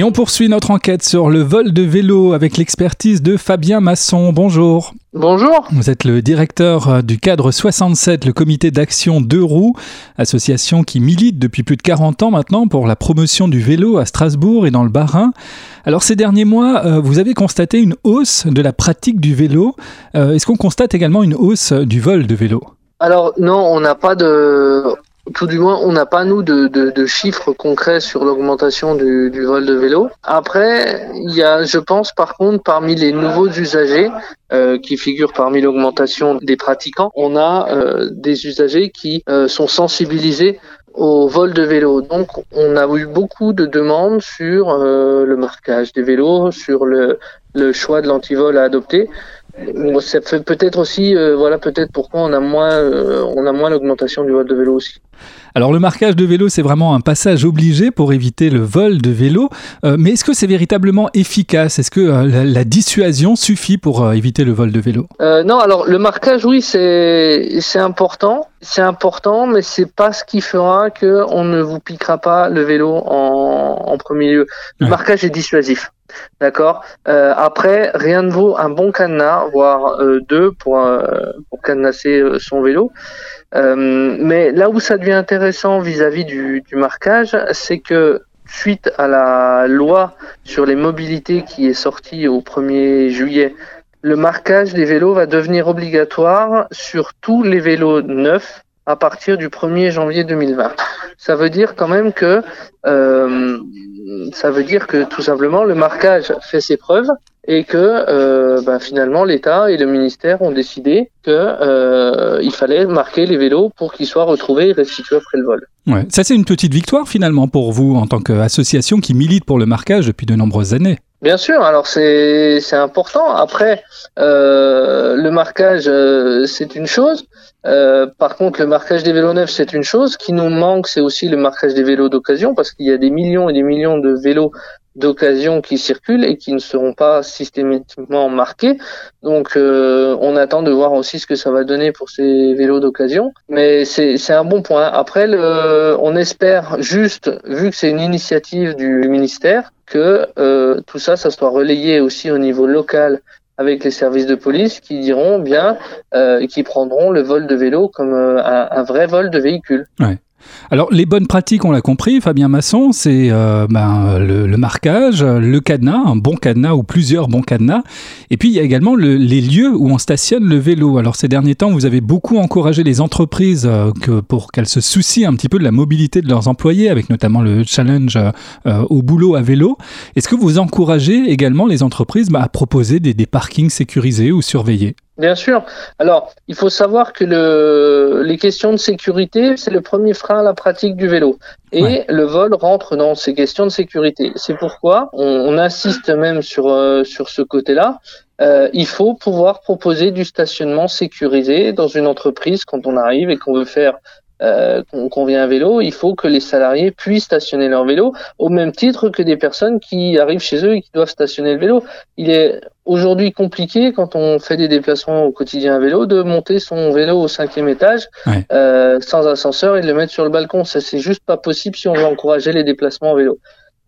Et on poursuit notre enquête sur le vol de vélo avec l'expertise de Fabien Masson. Bonjour. Bonjour. Vous êtes le directeur euh, du cadre 67, le comité d'action Deux Roues, association qui milite depuis plus de 40 ans maintenant pour la promotion du vélo à Strasbourg et dans le Bas-Rhin. Alors ces derniers mois, euh, vous avez constaté une hausse de la pratique du vélo. Euh, est-ce qu'on constate également une hausse du vol de vélo? Alors non, on n'a pas de tout du moins, on n'a pas nous de, chiffres concrets sur l'augmentation du, vol de vélo. Après, il y a, je pense, par contre, parmi les nouveaux usagers euh, qui figurent parmi l'augmentation des pratiquants, on a euh, des usagers qui euh, sont sensibilisés au vol de vélo. Donc, on a eu beaucoup de demandes sur le marquage des vélos, sur le, le choix de l'antivol à adopter. Ça fait peut-être aussi, euh, voilà, peut-être pourquoi on a moins, euh, on a moins l'augmentation du vol de vélo aussi. Alors le marquage de vélo, c'est vraiment un passage obligé pour éviter le vol de vélo. Euh, mais est-ce que c'est véritablement efficace? Est-ce que la, la, dissuasion suffit pour éviter le vol de vélo? Non, alors le marquage, oui, c'est c'est important, c'est important, mais c'est pas ce qui fera que on ne vous piquera pas le vélo en, en premier lieu. Le ouais. marquage est dissuasif. D'accord. Euh, après, rien ne vaut un bon cadenas, voire euh, deux pour euh, cadenasser son vélo. mais là où ça devient intéressant vis-à-vis -vis du, marquage, c'est que suite à la loi sur les mobilités qui est sortie au 1er juillet, le marquage des vélos va devenir obligatoire sur tous les vélos neufs à partir du 1er janvier 2020. Ça veut dire quand même que euh, ça veut dire que tout simplement le marquage fait ses preuves et que euh, bah, finalement l'État et le ministère ont décidé que euh, il fallait marquer les vélos pour qu'ils soient retrouvés et restitués après le vol. Ouais. Ça c'est une petite victoire finalement pour vous en tant qu'association qui milite pour le marquage depuis de nombreuses années. Bien sûr, alors c'est important. Après, euh, le marquage euh, c'est une chose. Euh, par contre, le marquage des vélos neufs c'est une chose. Ce qui nous manque, c'est aussi le marquage des vélos d'occasion parce qu'il y a des millions et des millions de vélos d'occasion qui circulent et qui ne seront pas systématiquement marqués. Donc, euh, on attend de voir aussi ce que ça va donner pour ces vélos d'occasion. Mais c'est un bon point. Après, le, on espère juste, vu que c'est une initiative du ministère que euh, tout ça, ça soit relayé aussi au niveau local avec les services de police qui diront bien, euh, qui prendront le vol de vélo comme euh, un, vrai vol de véhicule. Alors les bonnes pratiques, on l'a compris, Fabien Masson, c'est euh, ben, le, marquage, le cadenas, un bon cadenas ou plusieurs bons cadenas. Et puis il y a également le, les lieux où on stationne le vélo. Alors ces derniers temps, vous avez beaucoup encouragé les entreprises euh, pour qu'elles se soucient un petit peu de la mobilité de leurs employés, avec notamment le challenge euh, au boulot à vélo. Est-ce que vous encouragez également les entreprises bah, à proposer des parkings sécurisés ou surveillés? Bien sûr. Alors, il faut savoir que le, les questions de sécurité, c'est le premier frein à la pratique du vélo. Et ouais. le vol rentre dans ces questions de sécurité. C'est pourquoi on, on, insiste même sur, euh, sur ce côté-là. Euh, il faut pouvoir proposer du stationnement sécurisé dans une entreprise quand on arrive et qu'on veut faire euh, qu'on vient à vélo, il faut que les salariés puissent stationner leur vélo au même titre que des personnes qui arrivent chez eux et qui doivent stationner le vélo. Il est aujourd'hui compliqué quand on fait des déplacements au quotidien à vélo de monter son vélo au cinquième étage ouais. euh, sans ascenseur et de le mettre sur le balcon. Ça c'est juste pas possible si on veut encourager les déplacements à vélo.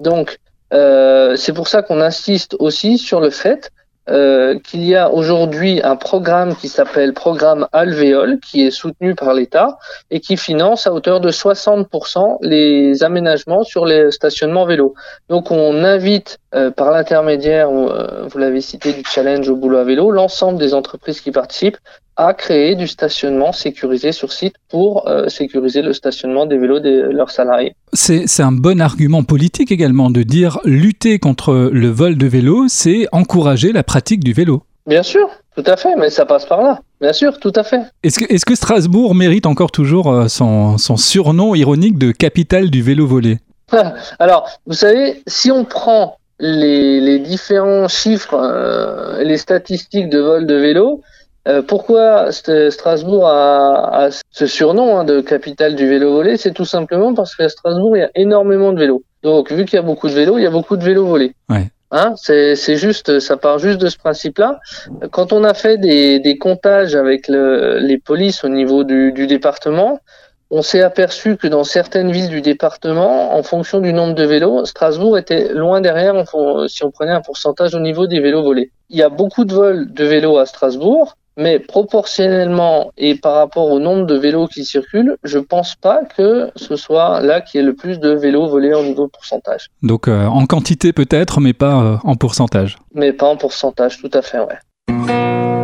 Donc euh, c'est pour ça qu'on insiste aussi sur le fait euh, qu'il y a aujourd'hui un programme qui s'appelle Programme Alvéole, qui est soutenu par l'État et qui finance à hauteur de 60% les aménagements sur les stationnements vélo. Donc on invite euh, par l'intermédiaire, euh, vous l'avez cité, du challenge au boulot à vélo, l'ensemble des entreprises qui participent à créer du stationnement sécurisé sur site pour euh, sécuriser le stationnement des vélos de leurs salariés. C'est un bon argument politique également de dire lutter contre le vol de vélo, c'est encourager la pratique du vélo. Bien sûr, tout à fait, mais ça passe par là. Bien sûr, tout à fait. Est-ce que, est que, Strasbourg mérite encore toujours son, son surnom ironique de capitale du vélo volé? Alors, vous savez, si on prend les, les différents chiffres, euh, les statistiques de vol de vélo, euh, pourquoi Strasbourg a, a ce surnom hein, de capitale du vélo volé? C'est tout simplement parce qu'à Strasbourg, il y a énormément de vélos. Donc, vu qu'il y a beaucoup de vélos, il y a beaucoup de vélos volés. Ouais. Hein, c'est juste, ça part juste de ce principe-là. Quand on a fait des, des comptages avec le, les polices au niveau du, du département, on s'est aperçu que dans certaines villes du département, en fonction du nombre de vélos, Strasbourg était loin derrière si on prenait un pourcentage au niveau des vélos volés. Il y a beaucoup de vols de vélos à Strasbourg, mais proportionnellement et par rapport au nombre de vélos qui circulent, je pense pas que ce soit là qui est le plus de vélos volés en niveau de pourcentage. Donc euh, en quantité peut-être, mais pas euh, en pourcentage. Mais pas en pourcentage, tout à fait, ouais.